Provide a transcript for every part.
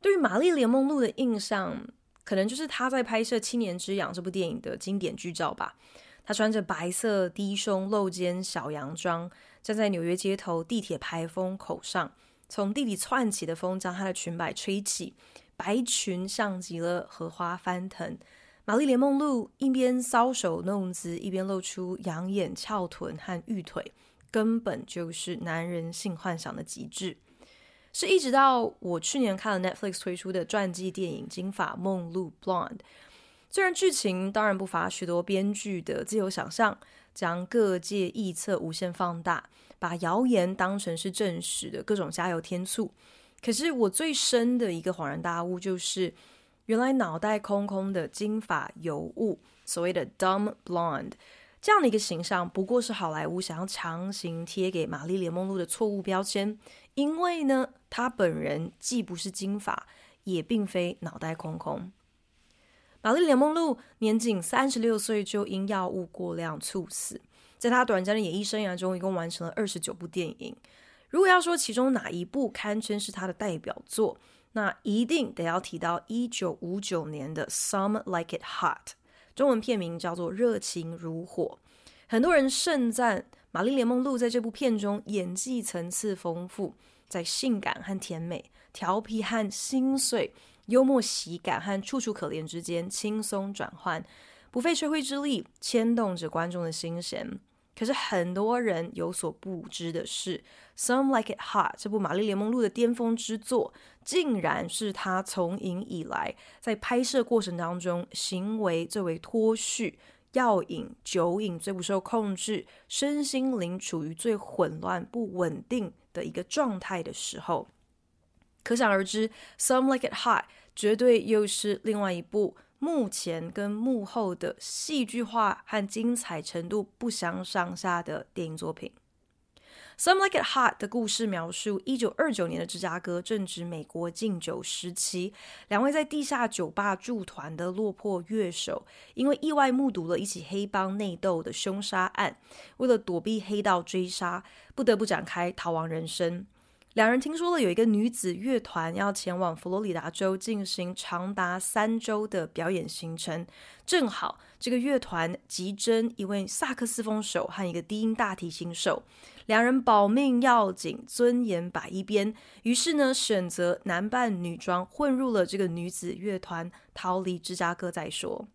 对于玛丽莲梦露的印象，可能就是她在拍摄《七年之痒》这部电影的经典剧照吧。她穿着白色低胸露肩小洋装，站在纽约街头地铁排风口上，从地里窜起的风将她的裙摆吹起，白裙像极了荷花翻腾。玛丽莲梦露一边搔首弄姿，一边露出养眼翘臀和玉腿。根本就是男人性幻想的极致，是一直到我去年看了 Netflix 推出的传记电影《金发梦露》（Blonde），虽然剧情当然不乏许多编剧的自由想象，将各界臆测无限放大，把谣言当成是正史的各种加油添醋。可是我最深的一个恍然大悟就是，原来脑袋空空的金发尤物，所谓的 Dumb Blonde。这样的一个形象，不过是好莱坞想要强行贴给玛丽莲梦露的错误标签。因为呢，他本人既不是金发，也并非脑袋空空。玛丽莲梦露年仅三十六岁就因药物过量猝死。在她短暂的演艺生涯中，一共完成了二十九部电影。如果要说其中哪一部堪称是她的代表作，那一定得要提到一九五九年的《Some Like It Hot》。中文片名叫做《热情如火》，很多人盛赞玛丽莲梦露在这部片中演技层次丰富，在性感和甜美、调皮和心碎、幽默喜感和楚楚可怜之间轻松转换，不费吹灰之力牵动着观众的心弦。可是很多人有所不知的是，《Some Like It Hot》这部玛丽莲梦露的巅峰之作，竟然是她从影以来在拍摄过程当中行为最为脱序、药瘾、酒瘾最不受控制、身心灵处于最混乱、不稳定的一个状态的时候。可想而知，《Some Like It Hot》绝对又是另外一部。幕前跟幕后的戏剧化和精彩程度不相上下的电影作品，《Some Like It Hot》的故事描述一九二九年的芝加哥正值美国禁酒时期，两位在地下酒吧驻团的落魄乐手，因为意外目睹了一起黑帮内斗的凶杀案，为了躲避黑道追杀，不得不展开逃亡人生。两人听说了有一个女子乐团要前往佛罗里达州进行长达三周的表演行程，正好这个乐团急征一位萨克斯风手和一个低音大提琴手，两人保命要紧，尊严摆一边，于是呢选择男扮女装混入了这个女子乐团，逃离芝加哥再说。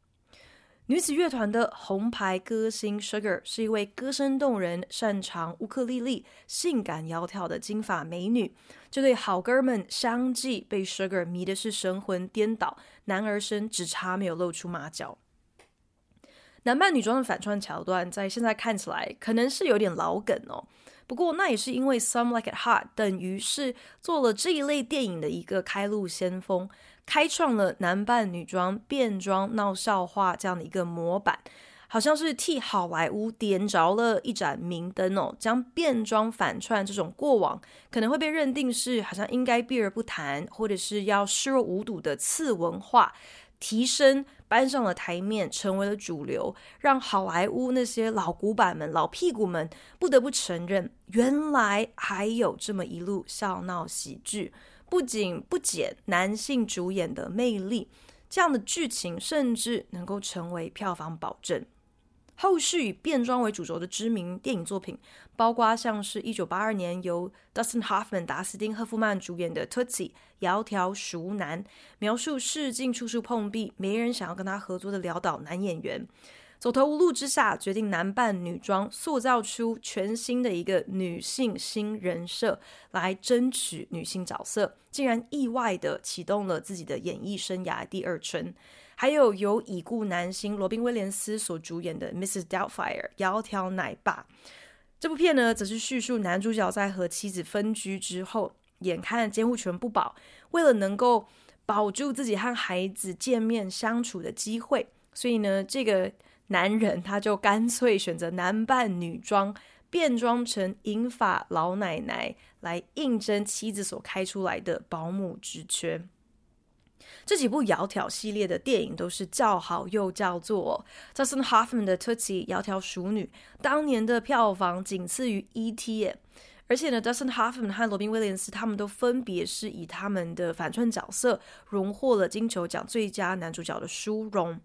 女子乐团的红牌歌星 Sugar 是一位歌声动人、擅长乌克丽丽、性感窈窕的金发美女。这对好哥们相继被 Sugar 迷的是神魂颠倒，男儿身只差没有露出马脚。男扮女装的反串桥段，在现在看起来可能是有点老梗哦。不过那也是因为 Some Like It Hot 等于是做了这一类电影的一个开路先锋。开创了男扮女装、变装闹笑话这样的一个模板，好像是替好莱坞点着了一盏明灯哦，将变装反串这种过往可能会被认定是好像应该避而不谈，或者是要视若无睹的次文化，提升搬上了台面，成为了主流，让好莱坞那些老古板们、老屁股们不得不承认，原来还有这么一路笑闹喜剧。不仅不减男性主演的魅力，这样的剧情甚至能够成为票房保证。后续以变装为主轴的知名电影作品，包括像是一九八二年由 Dustin Hoffman 达斯汀·赫夫曼主演的《Tootsie》窈窕淑男，描述试镜处处碰壁，没人想要跟他合作的潦倒男演员。走投无路之下，决定男扮女装，塑造出全新的一个女性新人设，来争取女性角色，竟然意外地启动了自己的演艺生涯第二春。还有由已故男星罗宾威廉斯所主演的《Mrs. Doubtfire》窈窕奶爸，这部片呢，则是叙述男主角在和妻子分居之后，眼看监护权不保，为了能够保住自己和孩子见面相处的机会，所以呢，这个男人他就干脆选择男扮女装，变装成银发老奶奶来应征妻子所开出来的保姆职缺。这几部窈窕系列的电影都是叫好又叫座。Dustin Hoffman 的《Tootsie》窈窕淑女，当年的票房仅次于《E.T.》。而且呢，Dustin Hoffman 和罗宾威廉斯他们都分别是以他们的反串角色荣获了金球奖最佳男主角的殊荣。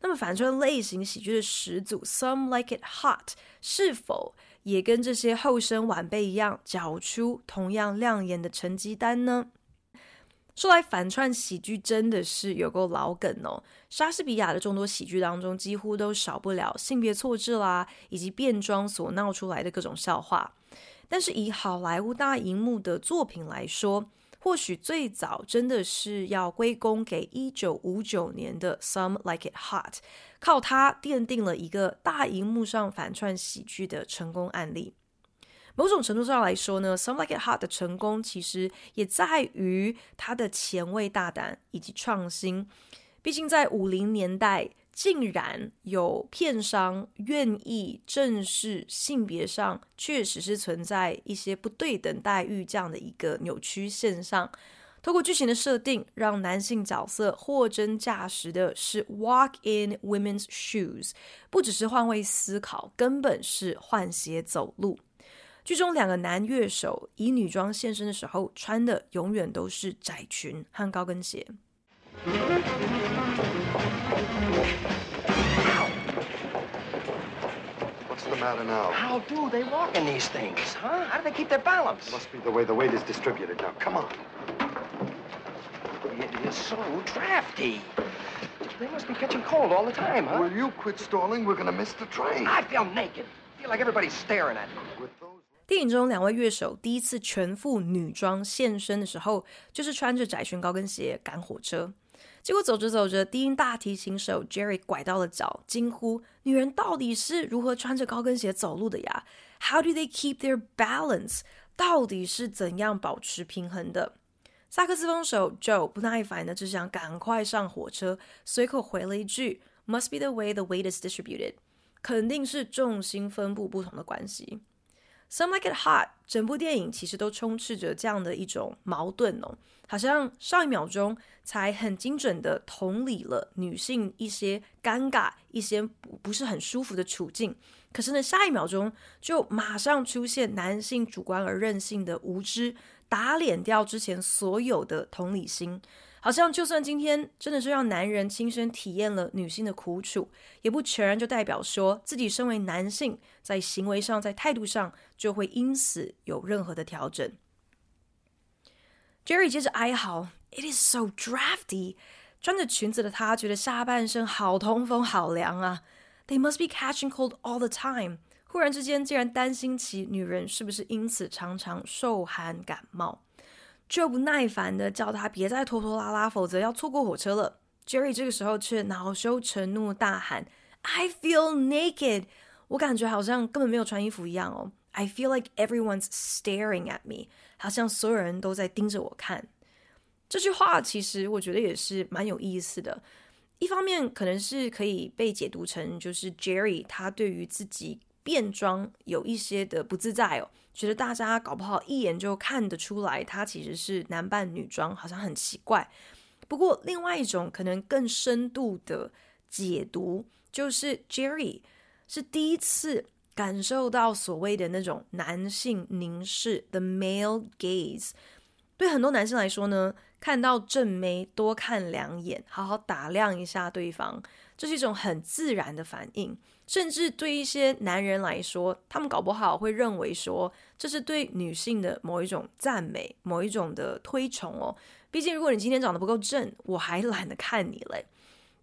那么反串类型喜剧的始祖 Some Like It Hot 是否也跟这些后生晚辈一样缴出同样亮眼的成绩单呢？说来反串喜剧真的是有够老梗哦。莎士比亚的众多喜剧当中，几乎都少不了性别错置啦，以及变装所闹出来的各种笑话。但是以好莱坞大荧幕的作品来说，或许最早真的是要归功给一九五九年的《Some Like It Hot》，靠它奠定了一个大荧幕上反串喜剧的成功案例。某种程度上来说呢，《Some Like It Hot》的成功其实也在于它的前卫、大胆以及创新。毕竟在五零年代，竟然有片商愿意正视性别上确实是存在一些不对等待遇这样的一个扭曲现象，透过剧情的设定，让男性角色货真价实的是 walk in women's shoes，不只是换位思考，根本是换鞋走路。剧中两个男乐手以女装现身的时候，穿的永远都是窄裙和高跟鞋。What's the matter now? How do they walk in these things, huh? How do they keep their balance? Must be the way the weight is distributed. Now, come on. It is so drafty. They must be catching cold all the time, huh? Will you quit stalling? We're gonna miss the train. I feel naked. I feel like everybody's staring at me. 电影中两位乐手第一次全副女装现身的时候，就是穿着窄裙高跟鞋赶火车。结果走着走着，低音大提琴手 Jerry 拐到了脚，惊呼：“女人到底是如何穿着高跟鞋走路的呀？How do they keep their balance？到底是怎样保持平衡的？”萨克斯风手 Joe 不耐烦的只想赶快上火车，随口回了一句：“Must be the way the weight is distributed。”肯定是重心分布不同的关系。Some Like It Hot，整部电影其实都充斥着这样的一种矛盾哦，好像上一秒钟才很精准的同理了女性一些尴尬、一些不不是很舒服的处境，可是呢，下一秒钟就马上出现男性主观而任性的无知，打脸掉之前所有的同理心。好像就算今天真的是让男人亲身体验了女性的苦楚，也不全然就代表说自己身为男性，在行为上、在态度上就会因此有任何的调整。Jerry 接着哀嚎：“It is so drafty。”穿着裙子的他觉得下半身好通风、好凉啊。They must be catching cold all the time。忽然之间，竟然担心起女人是不是因此常常受寒感冒。就不耐烦的叫他别再拖拖拉拉，否则要错过火车了。Jerry 这个时候却恼羞成怒，大喊：“I feel naked！” 我感觉好像根本没有穿衣服一样哦。I feel like everyone's staring at me，好像所有人都在盯着我看。这句话其实我觉得也是蛮有意思的。一方面可能是可以被解读成，就是 Jerry 他对于自己变装有一些的不自在哦。觉得大家搞不好一眼就看得出来，他其实是男扮女装，好像很奇怪。不过，另外一种可能更深度的解读，就是 Jerry 是第一次感受到所谓的那种男性凝视 （the male gaze）。对很多男性来说呢，看到正妹多看两眼，好好打量一下对方，这是一种很自然的反应。甚至对一些男人来说，他们搞不好会认为说，这是对女性的某一种赞美，某一种的推崇哦。毕竟，如果你今天长得不够正，我还懒得看你嘞。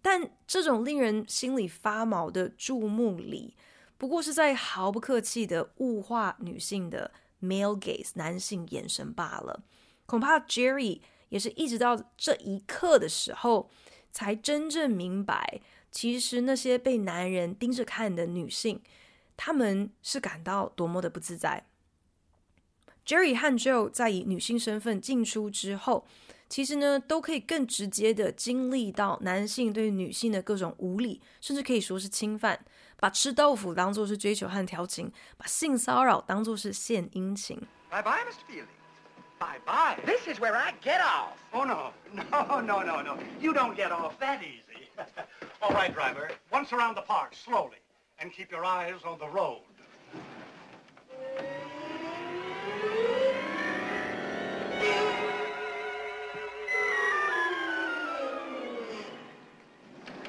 但这种令人心里发毛的注目礼，不过是在毫不客气的物化女性的 male gaze 男性眼神罢了。恐怕 Jerry 也是一直到这一刻的时候，才真正明白。其实那些被男人盯着看的女性，她们是感到多么的不自在。Jerry 和 Joe 在以女性身份进出之后，其实呢，都可以更直接的经历到男性对女性的各种无理，甚至可以说是侵犯。把吃豆腐当做是追求和调情，把性骚扰当做是献殷勤。Bye bye, Mr. Fielding. Bye bye. This is where I get off. Oh, no. No, no, no, no. You don't get off that easy. All right, driver. Once around the park, slowly. And keep your eyes on the road.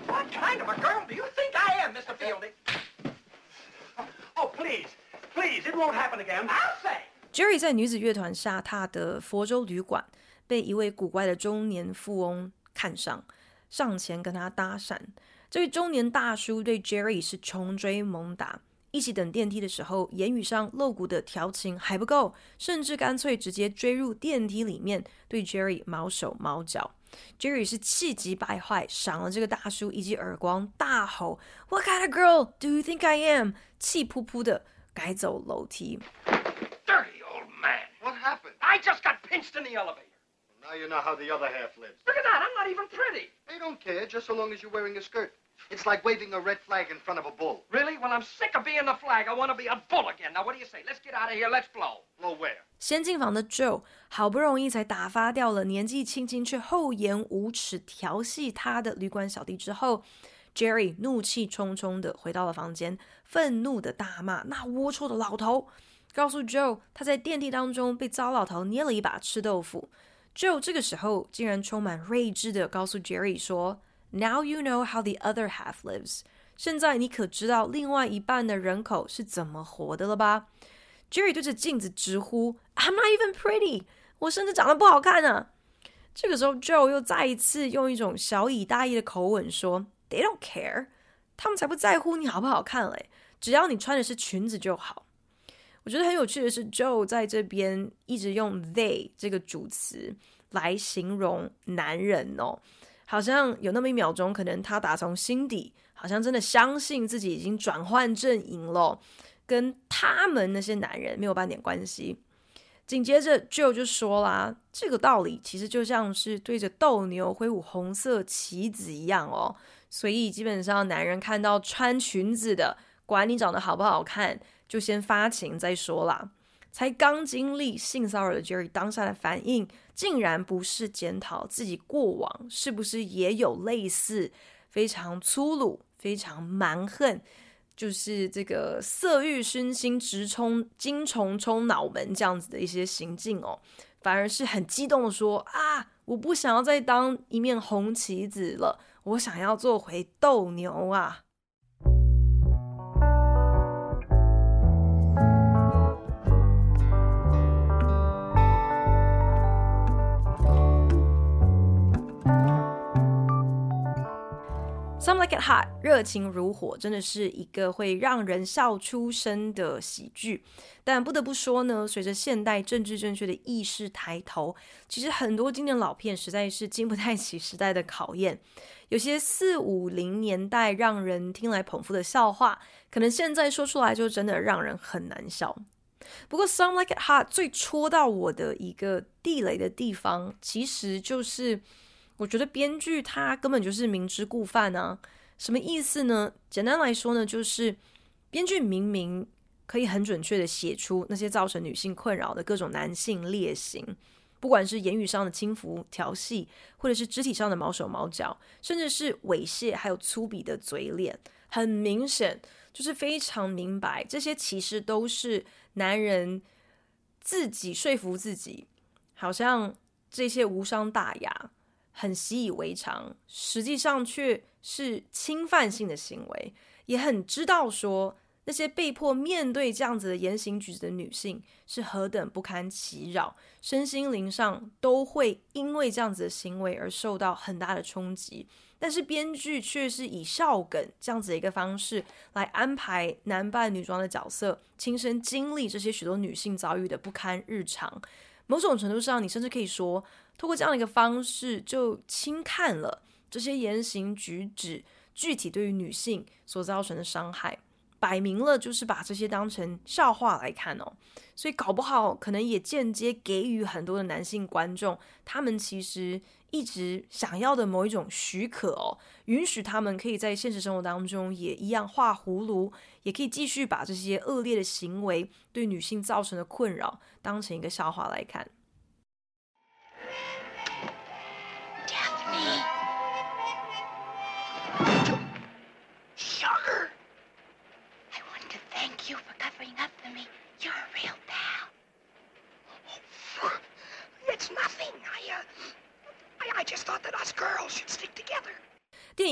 What kind of a girl do you think I am, Mr. Fielding? Oh, please. Please, it won't happen again. I'll say. Jerry 在女子乐团下榻的佛州旅馆，被一位古怪的中年富翁看上， 上前跟他搭讪。这位中年大叔对 Jerry 是穷追猛打，一起等电梯的时候，言语上露骨的调情还不够，甚至干脆直接追入电梯里面，对 Jerry 毛手毛脚。Jerry 是气急败坏，赏了这个大叔一记耳光，大吼：“What kind of girl do you think I am？” 气扑扑的改走楼梯。Dirty old man. What happened? I just got pinched in the elevator. Now you know how the other half lives. Look at that. I'm not even pretty. They don't care, just so long as you're wearing a skirt. It's like waving a red flag in front of a bull. Really? Well, I'm sick of being the flag. I want to be a bull again. Now, what do you say? Let's get out of here. Let's blow. Blow where? 先进房的 Joe 好不容易才打发掉了年纪轻轻却厚颜无耻调戏他的旅馆小弟之后，Jerry 怒气冲冲的回到了房间，愤怒的大骂那龌龊的老头，告诉 Joe 他在电梯当中被糟老头捏了一把吃豆腐。Joe 这个时候竟然充满睿智的告诉 Jerry 说。Now you know how the other half lives。现在你可知道另外一半的人口是怎么活的了吧？Jerry 对着镜子直呼：“I'm not even pretty，我甚至长得不好看啊！”这个时候，Joe 又再一次用一种小以大义的口吻说：“They don't care，他们才不在乎你好不好看嘞，只要你穿的是裙子就好。”我觉得很有趣的是，Joe 在这边一直用 they 这个主词来形容男人哦。好像有那么一秒钟，可能他打从心底，好像真的相信自己已经转换阵营了，跟他们那些男人没有半点关系。紧接着 Joe 就说啦，这个道理其实就像是对着斗牛挥舞红色旗子一样哦。所以基本上，男人看到穿裙子的，管你长得好不好看，就先发情再说啦。才刚经历性骚扰的 Jerry 当下的反应，竟然不是检讨自己过往是不是也有类似非常粗鲁、非常蛮横，就是这个色欲熏心、直冲精虫冲脑门这样子的一些行径哦，反而是很激动的说啊，我不想要再当一面红旗子了，我想要做回斗牛啊！Some Like It Hot，热情如火，真的是一个会让人笑出声的喜剧。但不得不说呢，随着现代政治正确的意识抬头，其实很多经典老片实在是经不太起时代的考验。有些四五零年代让人听来捧腹的笑话，可能现在说出来就真的让人很难笑。不过，Some Like It Hot 最戳到我的一个地雷的地方，其实就是。我觉得编剧他根本就是明知故犯啊！什么意思呢？简单来说呢，就是编剧明明可以很准确的写出那些造成女性困扰的各种男性劣行，不管是言语上的轻浮调戏，或者是肢体上的毛手毛脚，甚至是猥亵，还有粗鄙的嘴脸，很明显就是非常明白，这些其实都是男人自己说服自己，好像这些无伤大雅。很习以为常，实际上却是侵犯性的行为，也很知道说那些被迫面对这样子的言行举止的女性是何等不堪其扰，身心灵上都会因为这样子的行为而受到很大的冲击。但是编剧却是以笑梗这样子的一个方式来安排男扮女装的角色，亲身经历这些许多女性遭遇的不堪日常。某种程度上，你甚至可以说，通过这样的一个方式，就轻看了这些言行举止具体对于女性所造成的伤害，摆明了就是把这些当成笑话来看哦。所以搞不好可能也间接给予很多的男性观众，他们其实一直想要的某一种许可哦，允许他们可以在现实生活当中也一样画葫芦，也可以继续把这些恶劣的行为对女性造成的困扰当成一个笑话来看。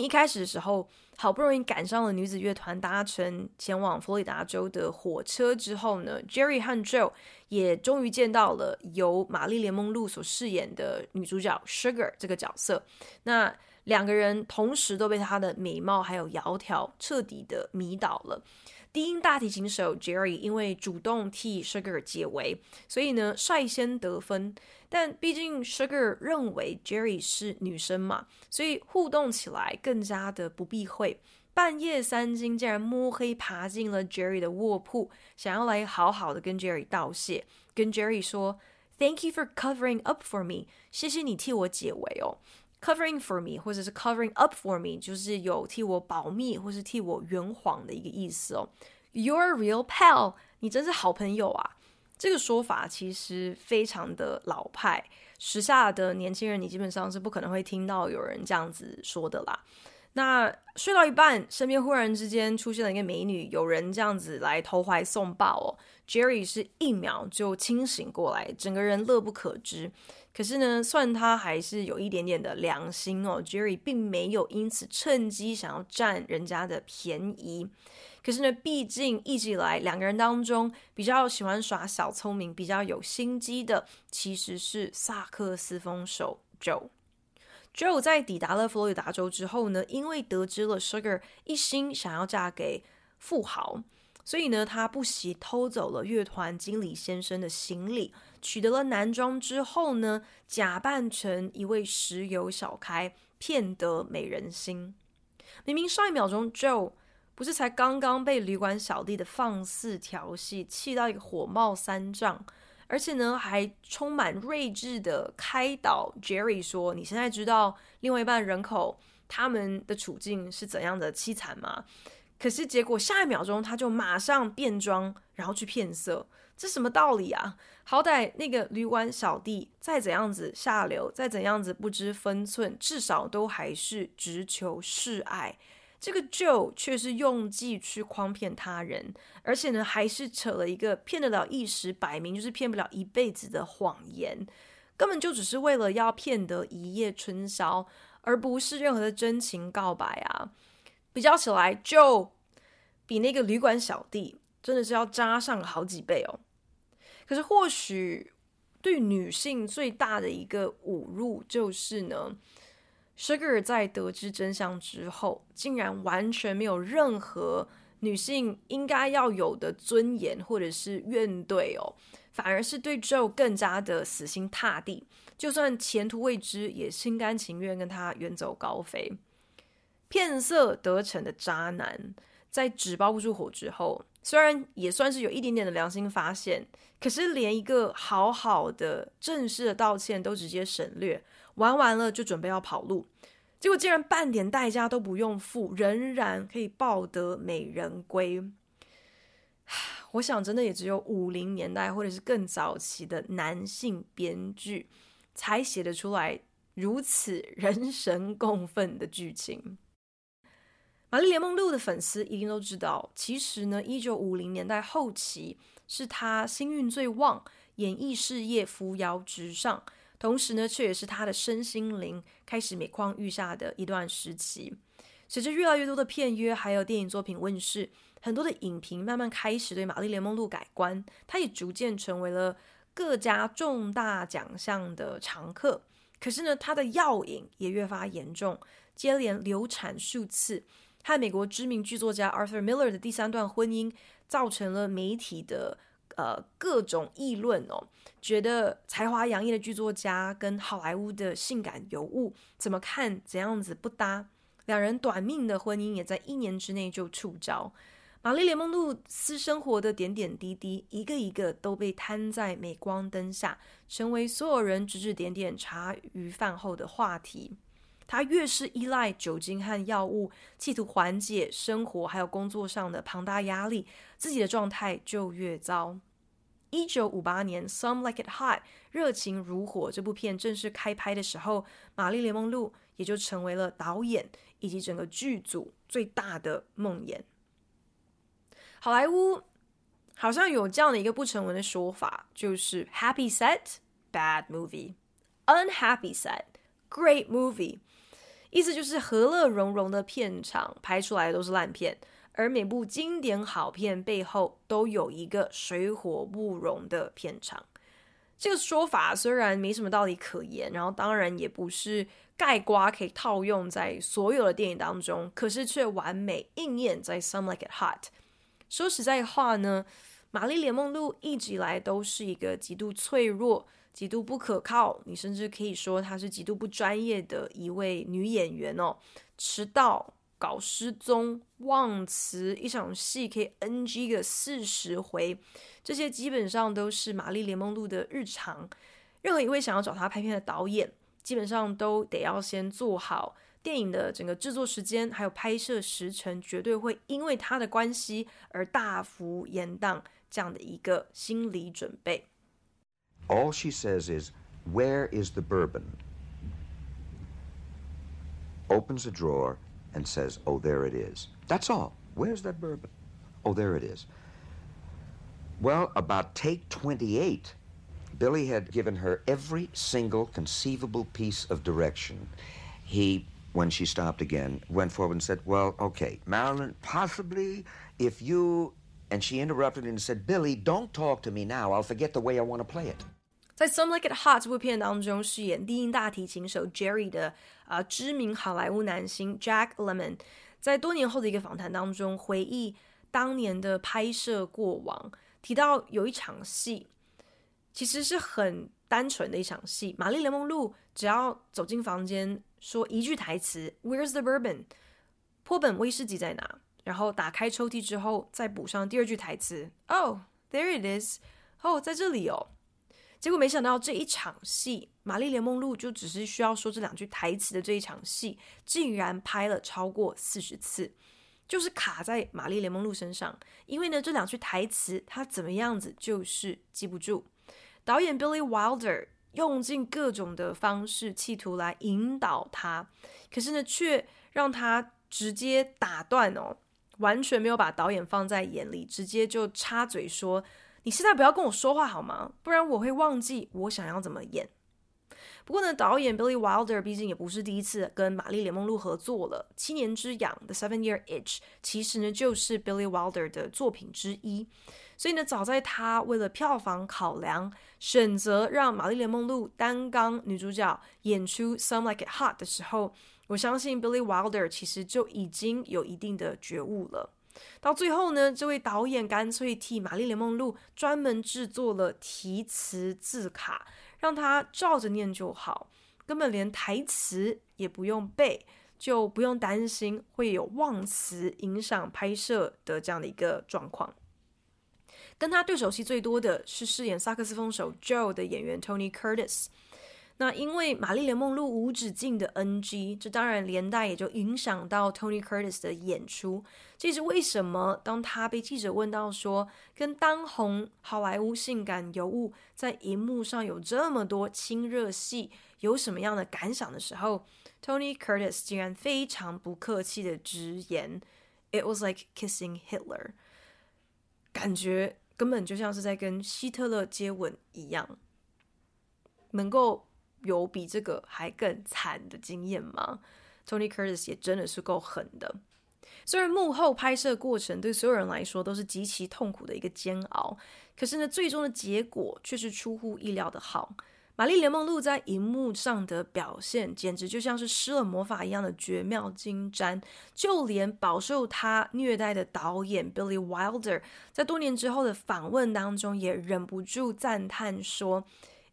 一开始的时候，好不容易赶上了女子乐团搭乘前往佛罗里达州的火车之后呢，Jerry 和 Joe 也终于见到了由玛丽莲梦露所饰演的女主角 Sugar 这个角色。那两个人同时都被她的美貌还有窈窕彻底的迷倒了。低音大提琴手 Jerry 因为主动替 Sugar 解围，所以呢率先得分。但毕竟 Sugar 认为 Jerry 是女生嘛，所以互动起来更加的不避讳。半夜三更竟然摸黑爬进了 Jerry 的卧铺，想要来好好的跟 Jerry 道谢，跟 Jerry 说 Thank you for covering up for me，谢谢你替我解围哦。Covering for me，或者是 covering up for me，就是有替我保密或是替我圆谎的一个意思哦。You're real pal，你真是好朋友啊！这个说法其实非常的老派，时下的年轻人你基本上是不可能会听到有人这样子说的啦。那睡到一半，身边忽然之间出现了一个美女，有人这样子来投怀送抱哦。Jerry 是一秒就清醒过来，整个人乐不可支。可是呢，算他还是有一点点的良心哦。Jerry 并没有因此趁机想要占人家的便宜。可是呢，毕竟一直以来两个人当中比较喜欢耍小聪明、比较有心机的，其实是萨克斯风手 Joe。Joe 在抵达了佛罗里达州之后呢，因为得知了 Sugar 一心想要嫁给富豪，所以呢，他不惜偷走了乐团经理先生的行李。取得了男装之后呢，假扮成一位石油小开，骗得美人心。明明上一秒钟，Joe 不是才刚刚被旅馆小弟的放肆调戏气到一个火冒三丈，而且呢，还充满睿智的开导 Jerry 说：“你现在知道另外一半人口他们的处境是怎样的凄惨吗？”可是结果下一秒钟，他就马上变装，然后去骗色。这什么道理啊？好歹那个旅馆小弟再怎样子下流，再怎样子不知分寸，至少都还是直求示爱。这个 Joe 却是用计去诓骗他人，而且呢，还是扯了一个骗得了一时，摆明就是骗不了一辈子的谎言，根本就只是为了要骗得一夜春宵，而不是任何的真情告白啊！比较起来，Joe 比那个旅馆小弟真的是要渣上好几倍哦。可是，或许对女性最大的一个侮辱就是呢，Sugar 在得知真相之后，竟然完全没有任何女性应该要有的尊严或者是怨怼哦，反而是对 Joe 更加的死心塌地，就算前途未知，也心甘情愿跟他远走高飞。骗色得逞的渣男，在纸包不住火之后，虽然也算是有一点点的良心发现。可是连一个好好的正式的道歉都直接省略，玩完了就准备要跑路，结果竟然半点代价都不用付，仍然可以抱得美人归。我想，真的也只有五零年代或者是更早期的男性编剧才写得出来如此人神共愤的剧情。玛丽莲梦露的粉丝一定都知道，其实呢，一九五零年代后期。是他星运最旺，演艺事业扶摇直上，同时呢，却也是他的身心灵开始每况愈下的一段时期。随着越来越多的片约还有电影作品问世，很多的影评慢慢开始对玛丽莲梦露改观，他也逐渐成为了各家重大奖项的常客。可是呢，他的药瘾也越发严重，接连流产数次，和美国知名剧作家 Arthur Miller 的第三段婚姻。造成了媒体的呃各种议论哦，觉得才华洋溢的剧作家跟好莱坞的性感尤物怎么看怎样子不搭，两人短命的婚姻也在一年之内就触礁。玛丽莲梦露私生活的点点滴滴，一个一个都被摊在镁光灯下，成为所有人指指点点茶余饭后的话题。他越是依赖酒精和药物，企图缓解生活还有工作上的庞大压力，自己的状态就越糟。一九五八年，《Some Like It Hot》热情如火这部片正式开拍的时候，玛丽莲梦露也就成为了导演以及整个剧组最大的梦魇。好莱坞好像有这样的一个不成文的说法，就是 Happy Set, Bad Movie；Unhappy Set, Great Movie。意思就是和乐融融的片场拍出来的都是烂片，而每部经典好片背后都有一个水火不容的片场。这个说法虽然没什么道理可言，然后当然也不是盖瓜可以套用在所有的电影当中，可是却完美应验在《Some Like It Hot》。说实在话呢，玛丽莲梦露一直以来都是一个极度脆弱、极度不可靠，你甚至可以说她是极度不专业的一位女演员哦。迟到、搞失踪、忘词，一场戏可以 NG 个四十回，这些基本上都是玛丽莲梦露的日常。任何一位想要找她拍片的导演，基本上都得要先做好。电影的整个制作时间还有拍摄时程，绝对会因为他的关系而大幅延宕，这样的一个心理准备。All she says is, "Where is the bourbon?" Opens a drawer and says, "Oh, there it is." That's all. Where's that bourbon? Oh, there it is. Well, about take 28, Billy had given her every single conceivable piece of direction. He when she stopped again, went forward and said, Well, okay, Marilyn, possibly if you. And she interrupted and said, Billy, don't talk to me now. I'll forget the way I want to play it. 在《Some Like It Hot》这部片当中，饰演低音大提琴手 Jerry 的啊、知名好莱坞男星 Jack Lemmon，在多年后的一个访谈当中，回忆当年的拍摄过往，提到有一场戏，其实是很单纯的一场戏。玛丽莲梦露只要走进房间。说一句台词，Where's the bourbon？波本威士忌在哪？然后打开抽屉之后，再补上第二句台词，Oh, there it is。哦，在这里哦。结果没想到这一场戏，玛丽莲梦露就只是需要说这两句台词的这一场戏，竟然拍了超过四十次，就是卡在玛丽莲梦露身上。因为呢，这两句台词她怎么样子就是记不住。导演 Billy Wilder。用尽各种的方式，企图来引导他，可是呢，却让他直接打断哦，完全没有把导演放在眼里，直接就插嘴说：“你现在不要跟我说话好吗？不然我会忘记我想要怎么演。”不过呢，导演 Billy Wilder 毕竟也不是第一次跟玛丽莲梦露合作了，《七年之痒》The Seven Year Itch 其实呢就是 Billy Wilder 的作品之一。所以呢，早在他为了票房考量，选择让玛丽莲梦露担纲女主角演出《Some Like It Hot》的时候，我相信 Billy Wilder 其实就已经有一定的觉悟了。到最后呢，这位导演干脆替玛丽莲梦露专门制作了提词字卡，让她照着念就好，根本连台词也不用背，就不用担心会有忘词影响拍摄的这样的一个状况。跟他对手戏最多的是饰演萨克斯风手 Joe 的演员 Tony Curtis。那因为玛丽莲梦露无止境的 NG，这当然连带也就影响到 Tony Curtis 的演出。这是为什么当他被记者问到说，跟当红好莱坞性感尤物在荧幕上有这么多亲热戏，有什么样的感想的时候，Tony Curtis 竟然非常不客气的直言：“It was like kissing Hitler。”感觉。根本就像是在跟希特勒接吻一样，能够有比这个还更惨的经验吗？Tony Curtis 也真的是够狠的。虽然幕后拍摄过程对所有人来说都是极其痛苦的一个煎熬，可是呢，最终的结果却是出乎意料的好。玛丽莲梦露在荧幕上的表现，简直就像是施了魔法一样的绝妙精湛。就连饱受她虐待的导演 Billy Wilder，在多年之后的访问当中，也忍不住赞叹说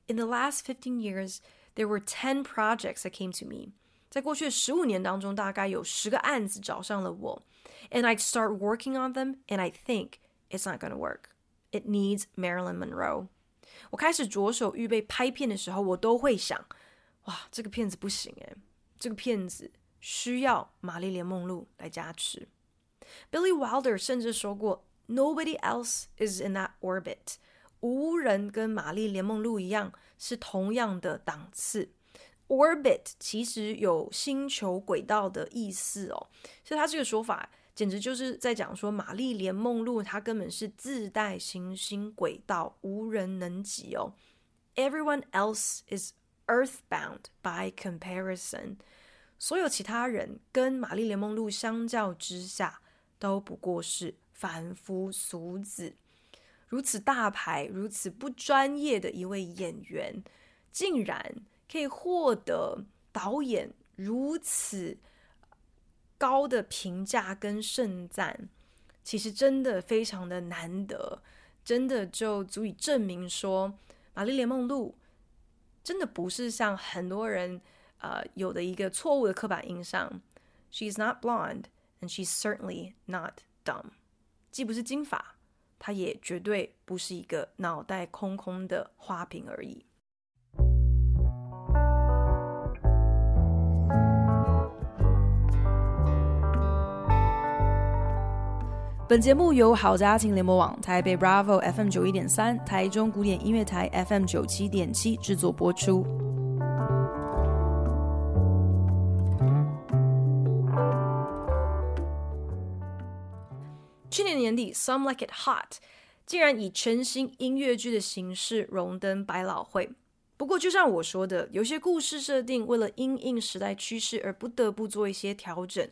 ：“In the last fifteen years, there were ten projects that came to me. 在过去的十五年当中，大概有十个案子找上了我，and I start working on them, and I think it's not gonna work. It needs Marilyn Monroe. 我开始着手预备拍片的时候，我都会想，哇，这个片子不行诶，这个片子需要玛丽莲梦露来加持。Billy Wilder 甚至说过，Nobody else is in that orbit. 无人跟玛丽莲梦露一样是同样的档次。 Orbit 其实有星球轨道的意思哦，所以他这个说法简直就是在讲说玛丽莲梦露她根本是自带行星轨道，无人能及哦。Everyone else is earthbound by comparison，所有其他人跟玛丽莲梦露相较之下，都不过是凡夫俗子。如此大牌、如此不专业的一位演员，竟然可以获得导演如此高的评价跟盛赞，其实真的非常的难得，真的就足以证明说，玛丽莲梦露真的不是像很多人呃有的一个错误的刻板印象。She's not blonde, and she's certainly not dumb，既不是金发。她也绝对不是一个脑袋空空的花瓶而已。本节目由好家庭联播网、台北 Bravo FM 九一点三、台中古典音乐台 FM 九七点七制作播出。去年年底，Some Like It Hot 竟然以全新音乐剧的形式荣登百老汇。不过，就像我说的，有些故事设定为了因应时代趋势而不得不做一些调整。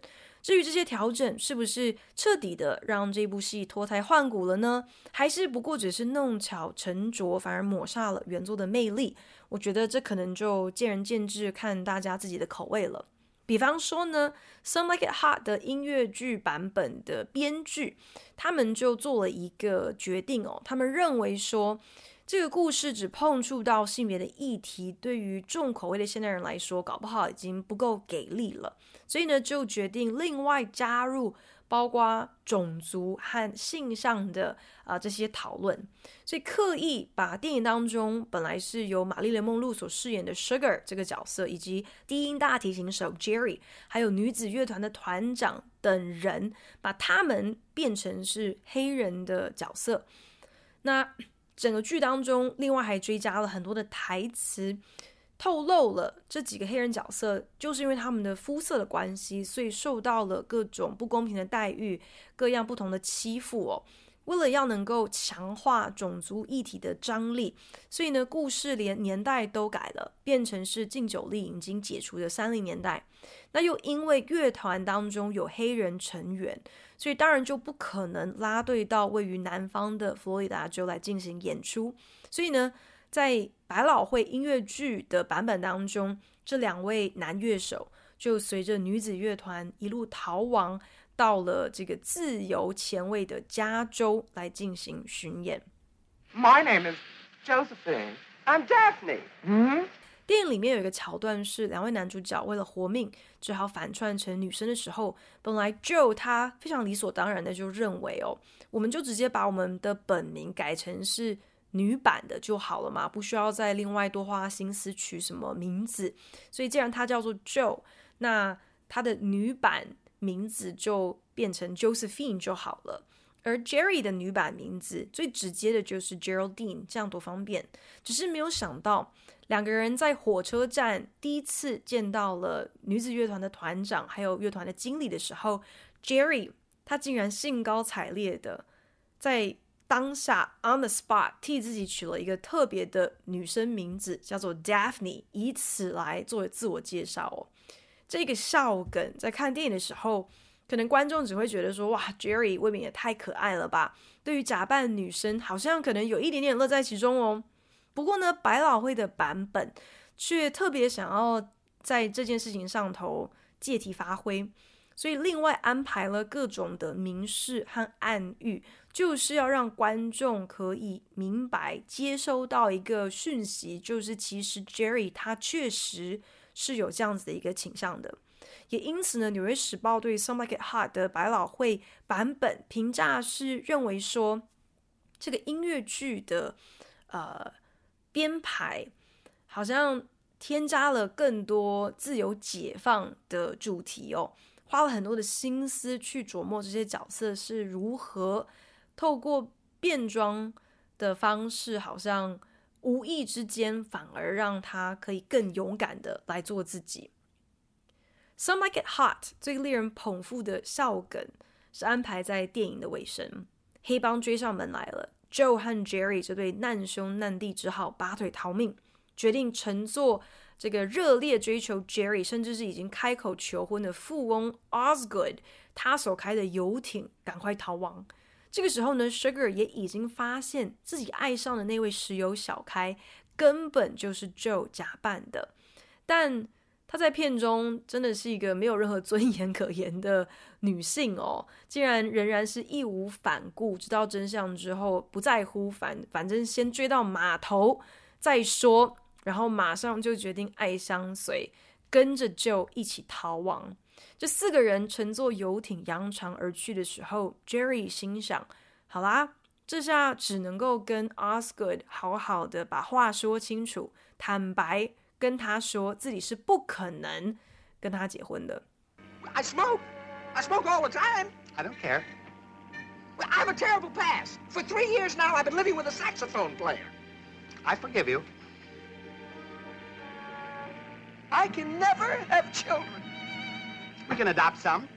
至于这些调整是不是彻底的让这部戏脱胎换骨了呢？还是不过只是弄巧成拙，反而抹杀了原作的魅力？我觉得这可能就见仁见智，看大家自己的口味了。比方说呢，《Some Like It Hot》的音乐剧版本的编剧，他们就做了一个决定哦。他们认为说，这个故事只碰触到性别的议题，对于重口味的现代人来说，搞不好已经不够给力了。所以呢，就决定另外加入。包括种族和性上的啊、这些讨论，所以刻意把电影当中本来是由玛丽莲梦露所饰演的 Sugar 这个角色，以及低音大提琴手 Jerry，还有女子乐团的团长等人，把他们变成是黑人的角色。那整个剧当中，另外还追加了很多的台词。透露了这几个黑人角色，就是因为他们的肤色的关系，所以受到了各种不公平的待遇，各样不同的欺负哦。为了要能够强化种族议题的张力，所以呢，故事连年代都改了，变成是禁酒令已经解除的三零年代。那又因为乐团当中有黑人成员，所以当然就不可能拉队到位于南方的佛罗里达州来进行演出。所以呢，在百老汇音乐剧的版本当中，这两位男乐手就随着女子乐团一路逃亡，到了这个自由前卫的加州来进行巡演。My name is Josephine. I'm Daphne. 嗯。电影里面有一个桥段是两位男主角为了活命，只好反串成女生的时候，本来 Joe 他非常理所当然的就认为哦，我们就直接把我们的本名改成是。女版的就好了嘛，不需要再另外多花心思取什么名字。所以既然他叫做 Joe，那他的女版名字就变成 Josephine 就好了。而 Jerry 的女版名字最直接的就是 Geraldine，这样多方便。只是没有想到，两个人在火车站第一次见到了女子乐团的团长还有乐团的经理的时候，Jerry 他竟然兴高采烈的在。当下 on the spot 替自己取了一个特别的女生名字，叫做 Daphne，以此来作为自我介绍哦。这个笑梗在看电影的时候，可能观众只会觉得说：“哇，Jerry 未免也太可爱了吧！”对于假扮女生，好像可能有一点点乐在其中哦。不过呢，百老汇的版本却特别想要在这件事情上头借题发挥。所以，另外安排了各种的明示和暗喻，就是要让观众可以明白、接收到一个讯息，就是其实 Jerry 他确实是有这样子的一个倾向的。也因此呢，《纽约时报》对《Some Like It Hot》的百老汇版本评价是认为说，这个音乐剧的呃编排好像添加了更多自由解放的主题哦，花了很多的心思去琢磨这些角色是如何透过变装的方式，好像无意之间反而让他可以更勇敢的来做自己。Some Like It Hot 最令人捧腹的笑梗是安排在电影的尾声，黑帮追上门来了，Joe 和 Jerry 这对难兄难弟只好拔腿逃命，决定乘坐这个热烈追求 Jerry 甚至是已经开口求婚的富翁 Osgood 他所开的游艇赶快逃亡。这个时候呢，Sugar 也已经发现自己爱上的那位石油小开根本就是 Joe 假扮的，但。她在片中真的是一个没有任何尊严可言的女性哦，竟然仍然是义无反顾，知道真相之后不在乎，反反正先追到码头再说，然后马上就决定爱相随，跟着 Joe 一起逃亡。这四个人乘坐游艇扬长而去的时候，Jerry 心想：好啦，这下只能够跟 Osgood 好好的把话说清楚，坦白。跟他说自己是不可能跟他结婚的。I smoke. I smoke all the time. I don't care. I have a terrible past. For three years now, I've been living with a saxophone player. I forgive you. I can never have children. We can adopt some.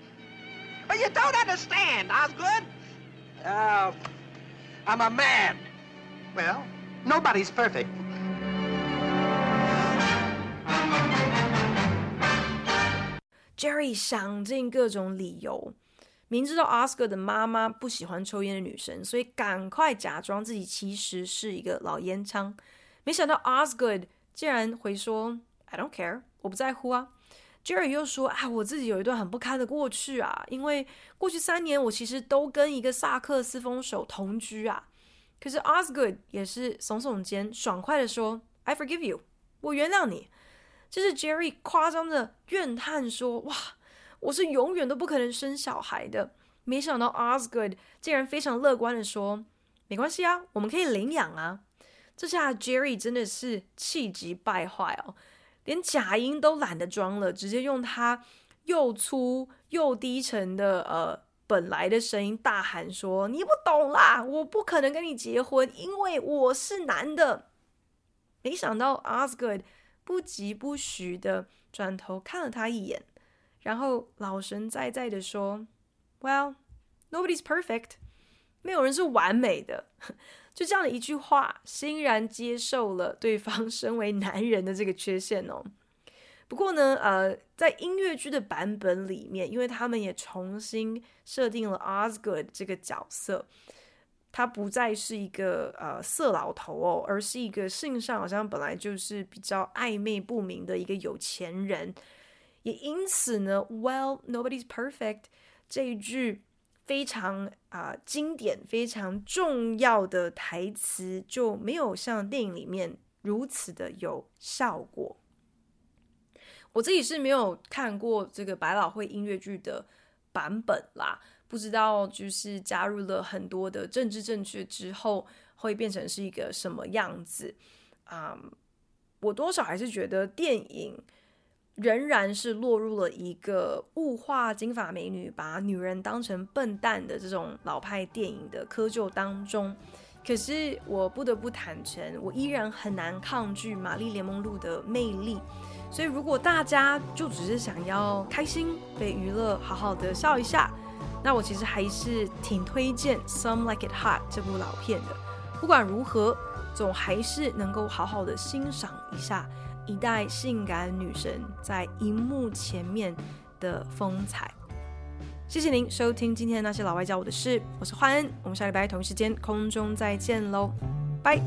But you don't understand, Osgood. Uh, I'm a man. Well, nobody's perfect. Jerry 想尽各种理由，明知道 Osgood 的妈妈不喜欢抽烟的女生，所以赶快假装自己其实是一个老烟枪。没想到 Osgood 竟然回说：“I don't care，我不在乎啊。 ”Jerry 又说：“啊，我自己有一段很不堪的过去啊，因为过去三年我其实都跟一个萨克斯风手同居啊。”可是 Osgood 也是耸耸肩，爽快地说：“I forgive you，我原谅你。”这是 Jerry 夸张的怨叹说：“哇，我是永远都不可能生小孩的。”没想到 Osgood 竟然非常乐观的说：“没关系啊，我们可以领养啊。”这下 Jerry 真的是气急败坏哦，连假音都懒得装了，直接用他又粗又低沉的呃本来的声音大喊说：“你不懂啦，我不可能跟你结婚，因为我是男的。”没想到 Osgood。不疾不徐的转头看了他一眼，然后老神在在的说：“Well, nobody's perfect，没有人是完美的。”就这样的一句话，欣然接受了对方 身为男人的这个缺陷哦。不过呢，呃，在音乐剧的版本里面，因为他们也重新设定了 Osgood 这个角色。他不再是一个呃色老头哦，而是一个性上好像本来就是比较暧昧不明的一个有钱人，也因此呢，Well, nobody's perfect 这一句非常啊、经典、非常重要的台词就没有像电影里面如此的有效果。我自己是没有看过这个百老汇音乐剧的版本啦。不知道，就是加入了很多的政治正确之后，会变成是一个什么样子啊我多少还是觉得电影仍然是落入了一个物化金发美女、把女人当成笨蛋的这种老派电影的窠臼当中。可是我不得不坦诚，我依然很难抗拒《玛丽莲梦露》的魅力。所以，如果大家就只是想要开心、被娱乐、好好的笑一下。那我其实还是挺推荐《Some Like It Hot》这部老片的。不管如何，总还是能够好好的欣赏一下一代性感女神在荧幕前面的风采。谢谢您收听今天的那些老外教我的事，我是焕恩，我们下礼拜同一时间空中再见喽，拜。